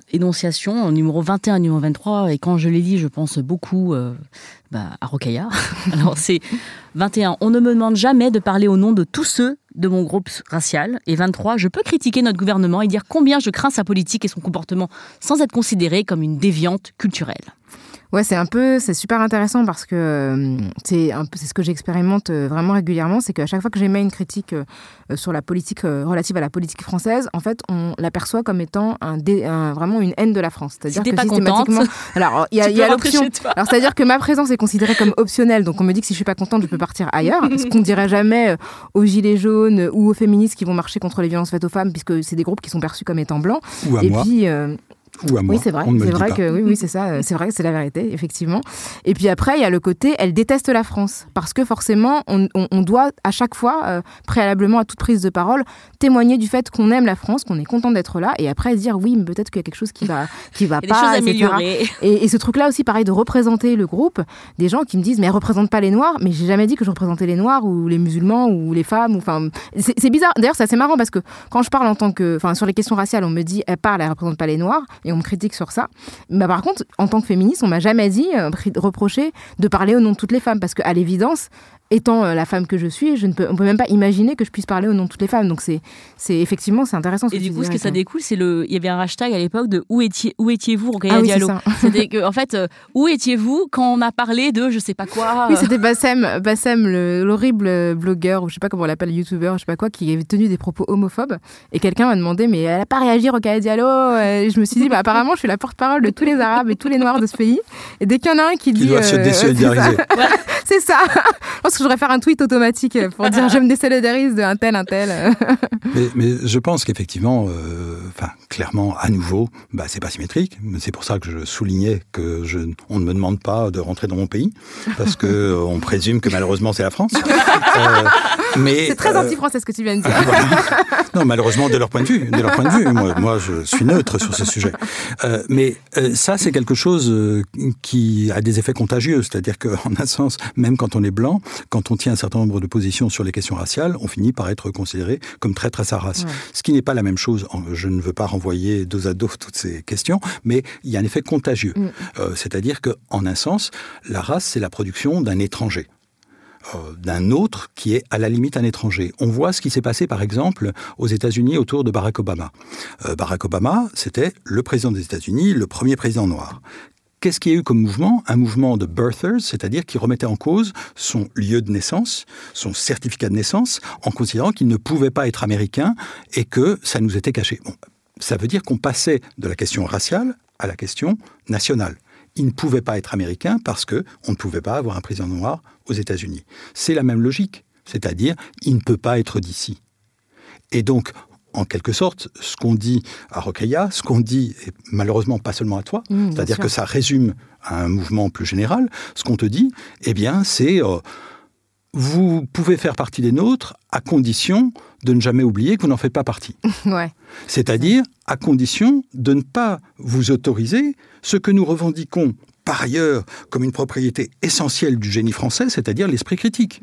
énonciation, numéro 21 numéro 23. Et quand je les lis, je pense beaucoup euh, bah, à Rokaya. Alors c'est 21. On ne me demande jamais de parler au nom de tous ceux de mon groupe racial. Et 23. Je peux critiquer notre gouvernement et dire combien je crains sa politique et son comportement sans être considéré comme une déviante culturelle. Ouais, c'est un peu, c'est super intéressant parce que euh, c'est un peu, c'est ce que j'expérimente euh, vraiment régulièrement, c'est qu'à chaque fois que j'émets une critique euh, sur la politique relative à la politique française, en fait, on l'aperçoit comme étant un, vraiment une haine de la France. C'est-à-dire que pas systématiquement, alors il y a, y a l'option. Alors c'est-à-dire que ma présence est considérée comme optionnelle, donc on me dit que si je suis pas contente, je peux partir ailleurs. ce qu'on dirait jamais aux gilets jaunes ou aux féministes qui vont marcher contre les violences faites aux femmes, puisque c'est des groupes qui sont perçus comme étant blancs. Ou à Et moi. puis oui, c'est vrai. C'est vrai que oui, oui, c'est ça. C'est vrai que c'est la vérité, effectivement. Et puis après, il y a le côté, elle déteste la France parce que forcément, on, doit à chaque fois, euh, préalablement à toute prise de parole, témoigner du fait qu'on aime la France, qu'on est content d'être là, et après dire oui, mais peut-être qu'il y a quelque chose qui va, qui va pas, etc. Et, et, ce truc-là aussi, pareil, de représenter le groupe, des gens qui me disent mais elle représente pas les Noirs, mais j'ai jamais dit que je représentais les Noirs ou les musulmans ou les femmes. Enfin, c'est bizarre. D'ailleurs, c'est assez marrant parce que quand je parle en tant que, enfin, sur les questions raciales, on me dit elle parle, elle représente pas les Noirs, et on me critique sur ça. Bah, par contre, en tant que féministe, on m'a jamais dit, euh, reproché de parler au nom de toutes les femmes, parce qu'à l'évidence, étant euh, la femme que je suis, je ne peux, on peut même pas imaginer que je puisse parler au nom de toutes les femmes. Donc c'est, c'est effectivement, c'est intéressant. et du coup, ce que ça découle, c'est le, il y avait un hashtag à l'époque de où étiez, où étiez-vous, ah oui, Diallo. C'était que, en fait, euh, où étiez-vous quand on a parlé de je sais pas quoi? Oui, c'était Bassem, Bassem, l'horrible blogueur ou je sais pas comment on l'appelle, youtubeur, je sais pas quoi, qui avait tenu des propos homophobes. Et quelqu'un m'a demandé, mais elle a pas réagi, Rokhaya Diallo? Et je me suis dit, bah apparemment, je suis la porte-parole de tous les Arabes et tous les Noirs de ce pays. Et dès qu'il y en a un qui dit, doit se euh, désolidariser. c'est ça. Pense que je devrais faire un tweet automatique pour dire je me désolidarise d'un tel, un tel. mais, mais, je pense qu'effectivement, euh, clairement, à nouveau, bah, c'est pas symétrique. C'est pour ça que je soulignais que je, on ne me demande pas de rentrer dans mon pays, parce que euh, on présume que malheureusement c'est la France. Euh, mais c'est très anti-français ce que tu viens de dire. Non, malheureusement de leur point de vue, de leur point de vue. Moi, moi je suis neutre sur ce sujet. mais ça, c'est quelque chose qui a des effets contagieux, c'est-à-dire qu'en un sens, même quand on est blanc, quand on tient un certain nombre de positions sur les questions raciales, on finit par être considéré comme traître à sa race. Ce qui n'est pas la même chose. Je ne veux pas renvoyer dos à dos toutes ces questions, mais il y a un effet contagieux. Mm. Euh, c'est-à-dire qu'en un sens, la race, c'est la production d'un étranger. Euh, d'un autre qui est à la limite un étranger. On voit ce qui s'est passé par exemple aux États-Unis autour de Barack Obama. Euh, Barack Obama, c'était le président des États-Unis, le premier président noir. Qu'est-ce qu'il y a eu comme mouvement? Un mouvement de birthers, c'est-à-dire qui remettait en cause son lieu de naissance, son certificat de naissance, en considérant qu'il ne pouvait pas être américain et que ça nous était caché. Ça veut dire qu'on passait de la question raciale à la question nationale. Il ne pouvait pas être américain parce que on ne pouvait pas avoir un président noir aux États-Unis. C'est la même logique, c'est-à-dire il ne peut pas être d'ici. Et donc, en quelque sorte, ce qu'on dit à Rokhaya, ce qu'on dit, et malheureusement pas seulement à toi, mmh, c'est-à-dire que ça résume un mouvement plus général, ce qu'on te dit, eh bien, c'est euh, vous pouvez faire partie des nôtres à condition de ne jamais oublier que vous n'en faites pas partie. Ouais. C'est-à-dire à condition de ne pas vous autoriser ce que nous revendiquons par ailleurs comme une propriété essentielle du génie français, c'est-à-dire l'esprit critique.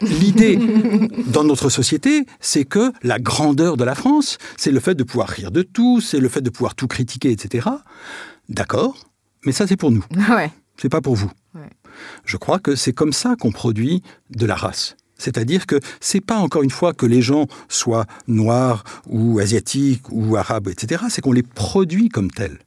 L'idée dans notre société, c'est que la grandeur de la France, c'est le fait de pouvoir rire de tout, c'est le fait de pouvoir tout critiquer, etc. D'accord, mais ça c'est pour nous. Ouais. C'est pas pour vous. Je crois que c'est comme ça qu'on produit de la race. C'est-à-dire que c'est pas encore une fois que les gens soient noirs ou asiatiques ou arabes, etc. C'est qu'on les produit comme tels.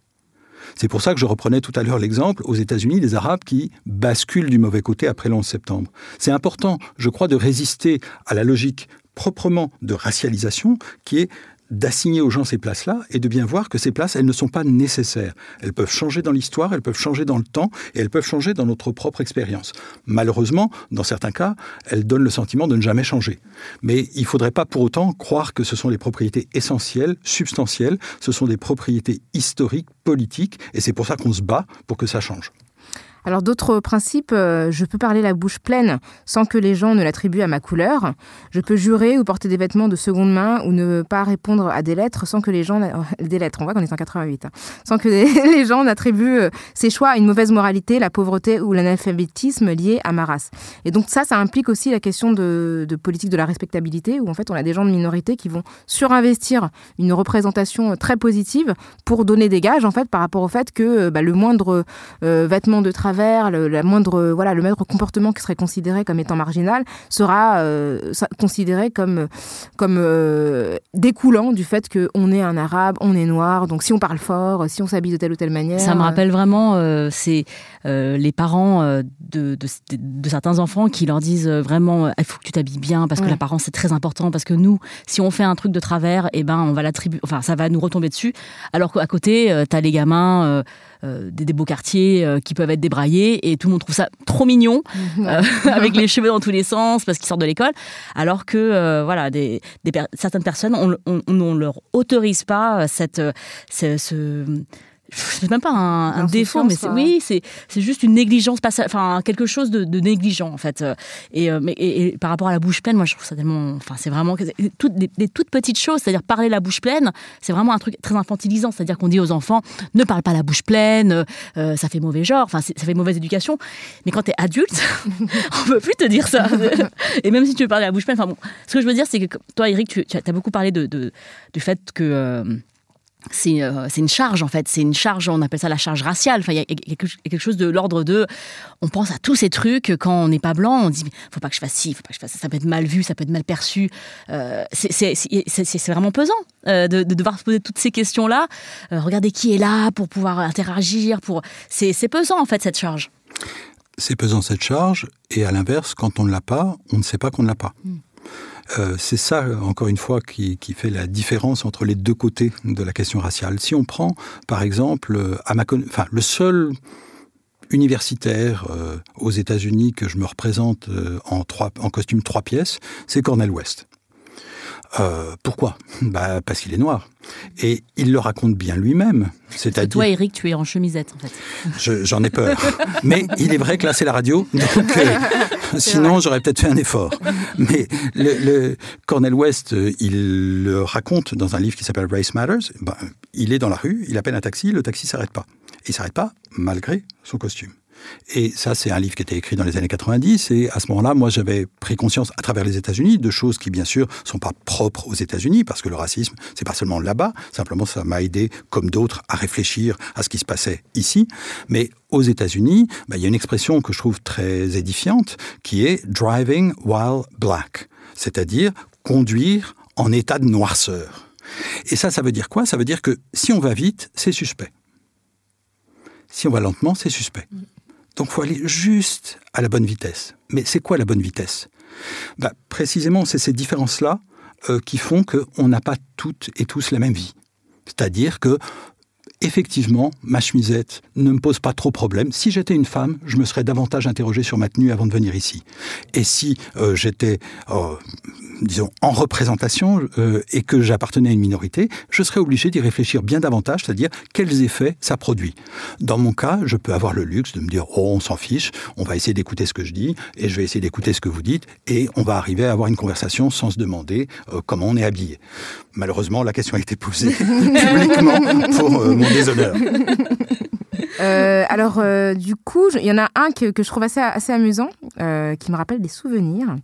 C'est pour ça que je reprenais tout à l'heure l'exemple aux États-Unis des Arabes qui basculent du mauvais côté après le 11 septembre. C'est important, je crois, de résister à la logique proprement de racialisation qui est d'assigner aux gens ces places-là et de bien voir que ces places, elles ne sont pas nécessaires. Elles peuvent changer dans l'histoire, elles peuvent changer dans le temps et elles peuvent changer dans notre propre expérience. Malheureusement, dans certains cas, elles donnent le sentiment de ne jamais changer. Mais il ne faudrait pas pour autant croire que ce sont des propriétés essentielles, substantielles, ce sont des propriétés historiques, politiques, et c'est pour ça qu'on se bat pour que ça change. Alors d'autres principes, euh, je peux parler la bouche pleine sans que les gens ne l'attribuent à ma couleur. Je peux jurer ou porter des vêtements de seconde main ou ne pas répondre à des lettres sans que les gens des lettres, on voit qu'on est en 88, hein. sans que les gens n'attribuent euh, ces choix à une mauvaise moralité, la pauvreté ou l'analphabétisme lié à ma race. Et donc ça, ça implique aussi la question de, politique de la respectabilité où en fait on a des gens de minorité qui vont surinvestir une représentation très positive pour donner des gages en fait par rapport au fait que bah, le moindre euh, vêtement de travail le, la moindre, voilà, le moindre comportement qui serait considéré comme étant marginal sera euh, considéré comme, comme euh, découlant du fait qu'on est un arabe, on est noir, donc si on parle fort, si on s'habille de telle ou telle manière. Ça me rappelle vraiment, euh, c'est les parents de, de, certains enfants qui leur disent vraiment il faut que tu t'habilles bien parce que l'apparence c'est très important, parce que nous, si on fait un truc de travers, et eh ben, on va l'attribuer, enfin, ça va nous retomber dessus, alors qu'à côté, tu as les gamins euh, des, beaux quartiers euh, qui peuvent être débraillés et tout le monde trouve ça trop mignon euh, avec les cheveux dans tous les sens parce qu'ils sortent de l'école alors que voilà des, certaines personnes on, on, leur autorise pas cette ce, c'est même pas un, défaut, mais c'est, oui, c'est, c'est juste une négligence, enfin quelque chose de, négligent en fait. Et, euh, mais, et, par rapport à la bouche pleine, moi je trouve ça tellement, enfin c'est vraiment toutes, des, toutes petites choses, c'est-à-dire parler la bouche pleine, c'est vraiment un truc très infantilisant, c'est-à-dire qu'on dit aux enfants ne parle pas la bouche pleine, euh, ça fait mauvais genre, enfin ça fait mauvaise éducation. Mais quand tu es adulte, on peut plus te dire ça. et même si tu veux parler la bouche pleine, enfin bon, ce que je veux dire c'est que toi Eric, tu, tu as beaucoup parlé de, du fait que euh, euh, c'est une charge en fait, c'est une charge, on appelle ça la charge raciale. Enfin, il y a quelque chose de l'ordre de, on pense à tous ces trucs quand on n'est pas blanc, on dit, faut pas que je fasse ci, faut pas que je fasse ça, ça peut être mal vu, ça peut être mal perçu. Euh, c'est vraiment pesant euh, de, devoir se poser toutes ces questions-là. regardez qui est là pour pouvoir interagir, pour, c'est pesant en fait cette charge. C'est pesant cette charge, et à l'inverse, quand on ne l'a pas, on ne sait pas qu'on ne l'a pas. Hmm. Euh, c'est ça, encore une fois, qui, fait la différence entre les deux côtés de la question raciale. Si on prend, par exemple, à ma le seul universitaire euh, aux États-Unis que je me représente euh, en, trois, en costume trois pièces, c'est Cornel West. Euh, pourquoi? Bah, Parce qu'il est noir. Et il le raconte bien lui-même. C'est-à-dire... Toi, Eric, tu es en chemisette, en fait. J'en ai peur. Mais il est vrai que là, c'est la radio. Donc, euh, sinon, j'aurais peut-être fait un effort. Mais le, le, Cornel West, euh, il le raconte dans un livre qui s'appelle Race Matters. Ben, il est dans la rue, il appelle un taxi, le taxi s'arrête pas. Il s'arrête pas malgré son costume. Et ça, c'est un livre qui était écrit dans les années 90. Et à ce moment-là, moi, j'avais pris conscience à travers les États-Unis de choses qui, bien sûr, sont pas propres aux États-Unis, parce que le racisme, c'est pas seulement là-bas. Simplement, ça m'a aidé, comme d'autres, à réfléchir à ce qui se passait ici. Mais aux États-Unis, bah, il y a une expression que je trouve très édifiante, qui est driving while black, c'est-à-dire conduire en état de noirceur. Et ça, ça veut dire quoi? Ça veut dire que si on va vite, c'est suspect. Si on va lentement, c'est suspect. Donc il faut aller juste à la bonne vitesse. Mais c'est quoi la bonne vitesse? Bah, Précisément, c'est ces différences-là euh, qui font qu'on n'a pas toutes et tous la même vie. C'est-à-dire que effectivement, ma chemisette ne me pose pas trop problème. Si j'étais une femme, je me serais davantage interrogé sur ma tenue avant de venir ici. Et si euh, j'étais, euh, disons, en représentation euh, et que j'appartenais à une minorité, je serais obligé d'y réfléchir bien davantage, c'est-à-dire quels effets ça produit. Dans mon cas, je peux avoir le luxe de me dire, oh, on s'en fiche, on va essayer d'écouter ce que je dis, et je vais essayer d'écouter ce que vous dites, et on va arriver à avoir une conversation sans se demander comment on est habillé. Malheureusement, la question a été posée publiquement pour déshonneur. Euh, alors, euh, du coup, il y en a un que, je trouve assez, assez amusant, euh, qui me rappelle des souvenirs,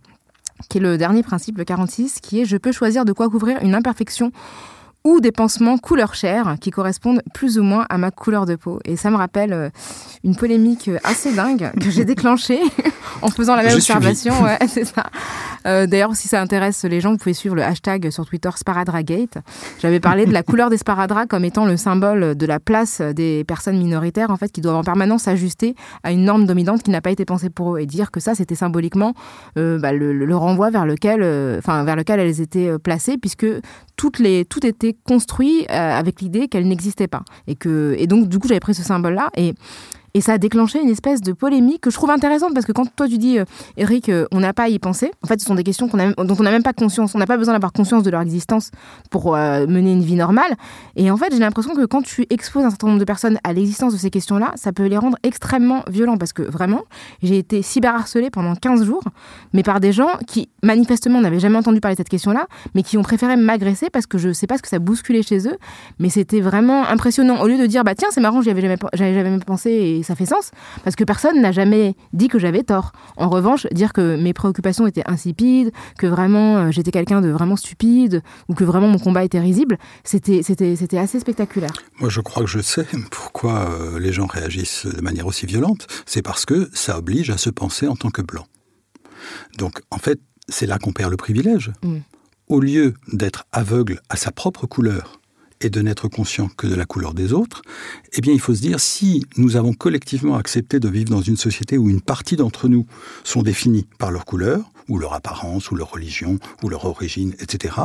qui est le dernier principe, le 46, qui est « Je peux choisir de quoi couvrir une imperfection ou des pansements couleur chair qui correspondent plus ou moins à ma couleur de peau. Et ça me rappelle euh, une polémique assez dingue que j'ai déclenchée en faisant la même observation. Ouais, c'est ça. Euh, D'ailleurs, si ça intéresse les gens, vous pouvez suivre le hashtag sur Twitter Sparadragate. J'avais parlé de la couleur des sparadraps comme étant le symbole de la place des personnes minoritaires, en fait, qui doivent en permanence s'ajuster à une norme dominante qui n'a pas été pensée pour eux. Et dire que ça, c'était symboliquement euh, bah, le, le, renvoi vers lequel, euh, enfin, vers lequel elles étaient euh, placées, puisque tout était construit euh, avec l'idée qu'elle n'existait pas. Et, que, et donc, du coup, j'avais pris ce symbole-là. Et et ça a déclenché une espèce de polémique que je trouve intéressante parce que quand toi tu dis, euh, Eric, euh, on n'a pas à y penser, en fait ce sont des questions dont on n'a même pas conscience, on n'a pas besoin d'avoir conscience de leur existence pour euh, mener une vie normale. Et en fait j'ai l'impression que quand tu exposes un certain nombre de personnes à l'existence de ces questions-là, ça peut les rendre extrêmement violents parce que vraiment, j'ai été cyberharcelée pendant 15 jours, mais par des gens qui manifestement n'avaient jamais entendu parler de cette question-là, mais qui ont préféré m'agresser parce que je sais pas ce que ça bousculait chez eux, mais c'était vraiment impressionnant. Au lieu de dire, bah tiens, c'est marrant, j'y avais jamais, jamais pensé ça fait sens, parce que personne n'a jamais dit que j'avais tort. En revanche, dire que mes préoccupations étaient insipides, que vraiment euh, j'étais quelqu'un de vraiment stupide, ou que vraiment mon combat était risible, c'était, c'était, c'était assez spectaculaire. Moi, je crois que je sais pourquoi euh, les gens réagissent de manière aussi violente. C'est parce que ça oblige à se penser en tant que blanc. Donc, en fait, c'est là qu'on perd le privilège. Mm. Au lieu d'être aveugle à sa propre couleur, et de n'être conscient que de la couleur des autres, eh bien il faut se dire si nous avons collectivement accepté de vivre dans une société où une partie d'entre nous sont définis par leur couleur, ou leur apparence, ou leur religion, ou leur origine, etc.,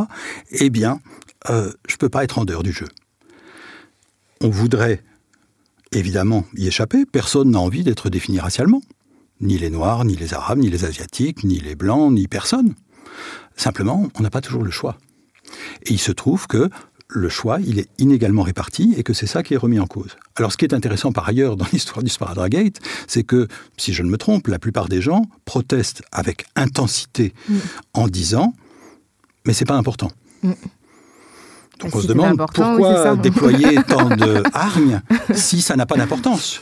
eh bien euh, je ne peux pas être en dehors du jeu. On voudrait évidemment y échapper, personne n'a envie d'être défini racialement. Ni les Noirs, ni les Arabes, ni les Asiatiques, ni les Blancs, ni personne. Simplement, on n'a pas toujours le choix. Et il se trouve que le choix, il est inégalement réparti et que c'est ça qui est remis en cause. Alors ce qui est intéressant par ailleurs dans l'histoire du Sparadragate, c'est que, si je ne me trompe, la plupart des gens protestent avec intensité mm. en disant « mais c'est pas important mm. Donc on se demande pourquoi déployer tant de hargne si ça n'a pas d'importance.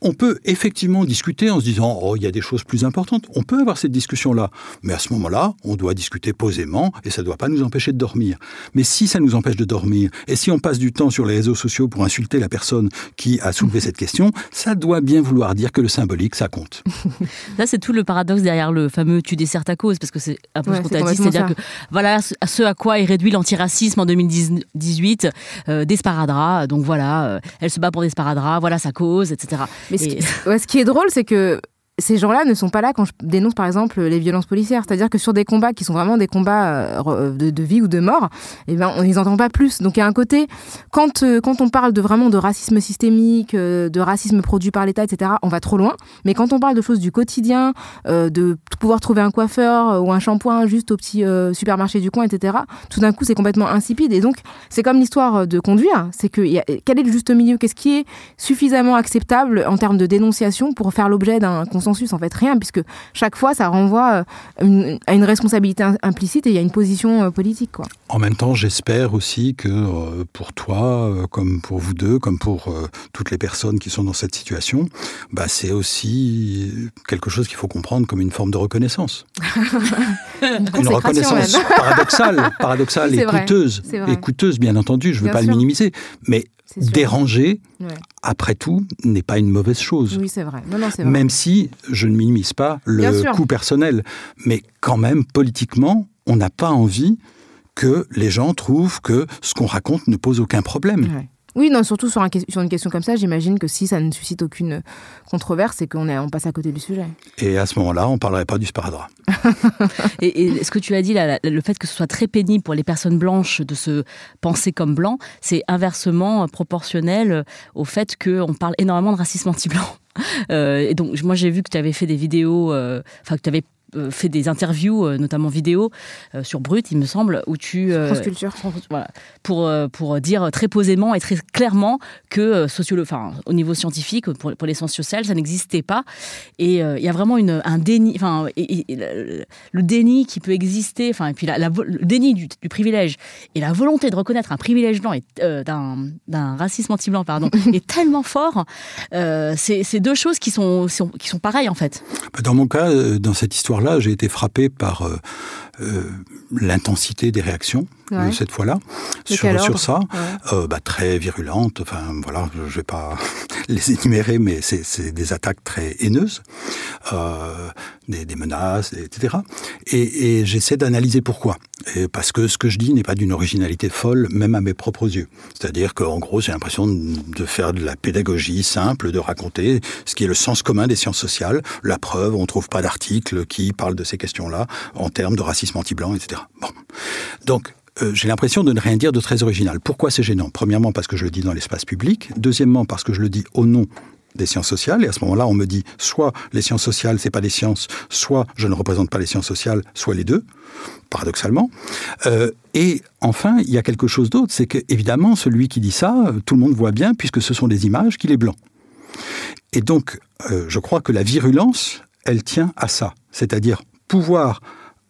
On peut effectivement discuter en se disant oh il y a des choses plus importantes. On peut avoir cette discussion là, mais à ce moment-là, on doit discuter posément et ça ne doit pas nous empêcher de dormir. Mais si ça nous empêche de dormir et si on passe du temps sur les réseaux sociaux pour insulter la personne qui a soulevé cette question, ça doit bien vouloir dire que le symbolique ça compte. Là c'est tout le paradoxe derrière le fameux tu desserres ta cause parce que c'est un peu ce qu'on t'a dit, c'est-à-dire que voilà ce à quoi est réduit l'antiracisme en 2019 18 euh, des sparadraps. Donc voilà, euh, elle se bat pour des sparadraps, voilà sa cause, etc. Mais ce, qui, ce qui est drôle, c'est que ces gens-là ne sont pas là quand je dénonce par exemple les violences policières. C'est-à-dire que sur des combats qui sont vraiment des combats euh, de, vie ou de mort, eh ben, on les entend pas plus. Donc il y a un côté, quand, euh, quand on parle de vraiment de racisme systémique, euh, de racisme produit par l'État, etc., on va trop loin. Mais quand on parle de choses du quotidien, de pouvoir trouver un coiffeur ou un shampoing juste au petit supermarché du coin, etc., tout d'un coup c'est complètement insipide. Et donc c'est comme l'histoire de conduire, c'est que quel est le juste milieu? Qu'est-ce qui est suffisamment acceptable en termes de dénonciation pour faire l'objet d'un en fait, rien, puisque chaque fois, ça renvoie euh, à une responsabilité implicite et il y a une position euh, politique. Quoi. En même temps, j'espère aussi que euh, pour toi, comme pour vous deux, comme pour toutes les personnes qui sont dans cette situation, bah, c'est aussi quelque chose qu'il faut comprendre comme une forme de reconnaissance. une, reconnaissance paradoxale, paradoxale et coûteuse, et coûteuse, bien entendu, je ne veux pas le minimiser, mais déranger, après tout, n'est pas une mauvaise chose. Oui, c'est vrai. Même si je ne minimise pas le coût personnel. Mais quand même, politiquement, on n'a pas envie que les gens trouvent que ce qu'on raconte ne pose aucun problème. Oui, non, surtout sur, une question comme ça, j'imagine que si ça ne suscite aucune controverse, c'est qu'on on passe à côté du sujet. Et à ce moment-là, on ne parlerait pas du sparadrap. et, ce que tu as dit, le fait que ce soit très pénible pour les personnes blanches de se penser comme blancs, c'est inversement proportionnel au fait qu'on parle énormément de racisme anti-blanc. Euh, et donc, moi, j'ai vu que tu avais fait des vidéos, euh, enfin, que tu avais euh, fait des interviews, euh, notamment vidéo, euh, sur Brut, il me semble, où tu... France Culture. Voilà, pour, pour dire très posément et très clairement que sociolo enfin, au niveau scientifique, pour, pour les sciences sociales, ça n'existait pas. Et il y a vraiment une, un déni, enfin, le déni qui peut exister, enfin, et puis la, le déni du, privilège et la volonté de reconnaître un privilège blanc et d'un racisme anti-blanc, pardon, est tellement fort. c'est deux choses qui sont, sont, qui sont pareilles, en fait. Dans mon cas, dans cette histoire là j'ai été frappé par euh, euh, l'intensité des réactions cette fois-là sur, sur ça, euh, bah, très virulente. Enfin voilà, je vais pas les énumérer, mais c'est des attaques très haineuses, des, menaces, etc. Et, j'essaie d'analyser pourquoi. Et parce que ce que je dis n'est pas d'une originalité folle, même à mes propres yeux. C'est-à-dire qu'en gros, j'ai l'impression de faire de la pédagogie simple, de raconter ce qui est le sens commun des sciences sociales. La preuve, on ne trouve pas d'article qui parle de ces questions-là en termes de racisme anti-blanc, etc. Bon. Donc, euh, j'ai l'impression de ne rien dire de très original. Pourquoi c'est gênant? Premièrement, parce que je le dis dans l'espace public. Deuxièmement, parce que je le dis au nom des sciences sociales. Et à ce moment-là, on me dit soit les sciences sociales, c'est pas des sciences, soit je ne représente pas les sciences sociales, soit les deux, paradoxalement. Euh, et enfin, il y a quelque chose d'autre, c'est que évidemment, celui qui dit ça, tout le monde voit bien, puisque ce sont des images, qu'il est blanc. Et donc, euh, je crois que la virulence, elle tient à ça, c'est-à-dire pouvoir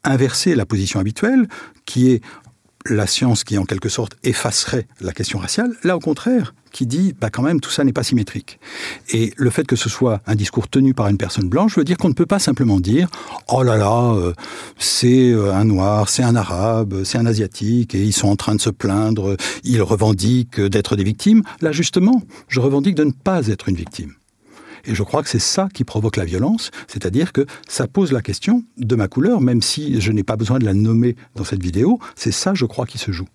inverser la position habituelle, qui est la science qui en quelque sorte effacerait la question raciale, là au contraire, qui dit bah quand même tout ça n'est pas symétrique. Et le fait que ce soit un discours tenu par une personne blanche veut dire qu'on ne peut pas simplement dire oh là là euh, c'est euh, un noir, c'est un arabe, c'est un asiatique et ils sont en train de se plaindre, ils revendiquent d'être des victimes. Là justement, je revendique de ne pas être une victime. Et je crois que c'est ça qui provoque la violence, c'est-à-dire que ça pose la question de ma couleur, même si je n'ai pas besoin de la nommer dans cette vidéo, c'est ça, je crois, qui se joue.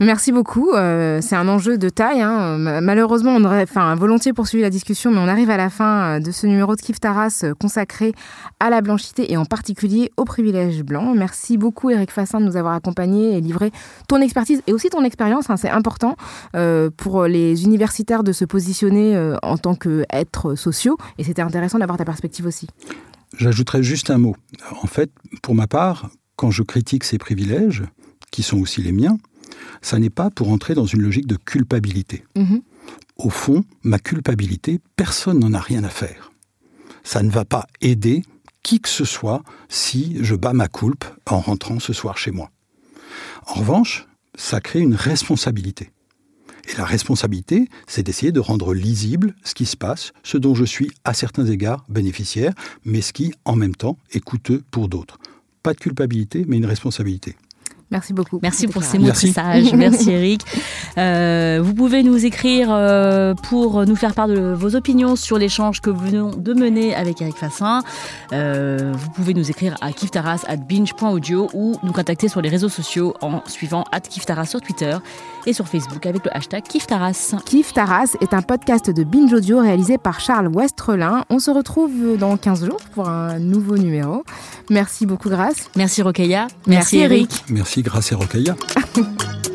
Merci beaucoup. Euh, c'est un enjeu de taille. Hein. Malheureusement, on aurait enfin, volontiers poursuivi la discussion, mais on arrive à la fin euh, de ce numéro de Kif Taras euh, consacré à la blanchité et en particulier au privilège blanc. Merci beaucoup, Eric Fassin, de nous avoir accompagnés et livré ton expertise et aussi ton expérience. Hein. C'est important pour les universitaires de se positionner en tant qu'êtres sociaux et c'était intéressant d'avoir ta perspective aussi. J'ajouterais juste un mot. En fait, pour ma part, quand je critique ces privilèges, qui sont aussi les miens, ça n'est pas pour entrer dans une logique de culpabilité. Mhm. Au fond, ma culpabilité, personne n'en a rien à faire. Ça ne va pas aider qui que ce soit si je bats ma culpe en rentrant ce soir chez moi. En revanche, ça crée une responsabilité. Et la responsabilité, c'est d'essayer de rendre lisible ce qui se passe, ce dont je suis à certains égards bénéficiaire, mais ce qui, en même temps, est coûteux pour d'autres. Pas de culpabilité, mais une responsabilité. Merci beaucoup. Merci pour clair. ces mots Merci. sages. Merci Eric. Euh, vous pouvez nous écrire euh, pour nous faire part de vos opinions sur l'échange que vous venons de mener avec Eric Fassin. Euh, vous pouvez nous écrire à kiftaras at binge.audio ou nous contacter sur les réseaux sociaux en suivant at kiftaras sur Twitter et sur Facebook avec le hashtag kiftaras. Kif Taras est un podcast de Binge Audio réalisé par Charles Westrelin. On se retrouve dans 15 jours pour un nouveau numéro. Merci beaucoup, Grâce. Merci Rokeya. Merci, Eric. Merci, grâce et Rocailla.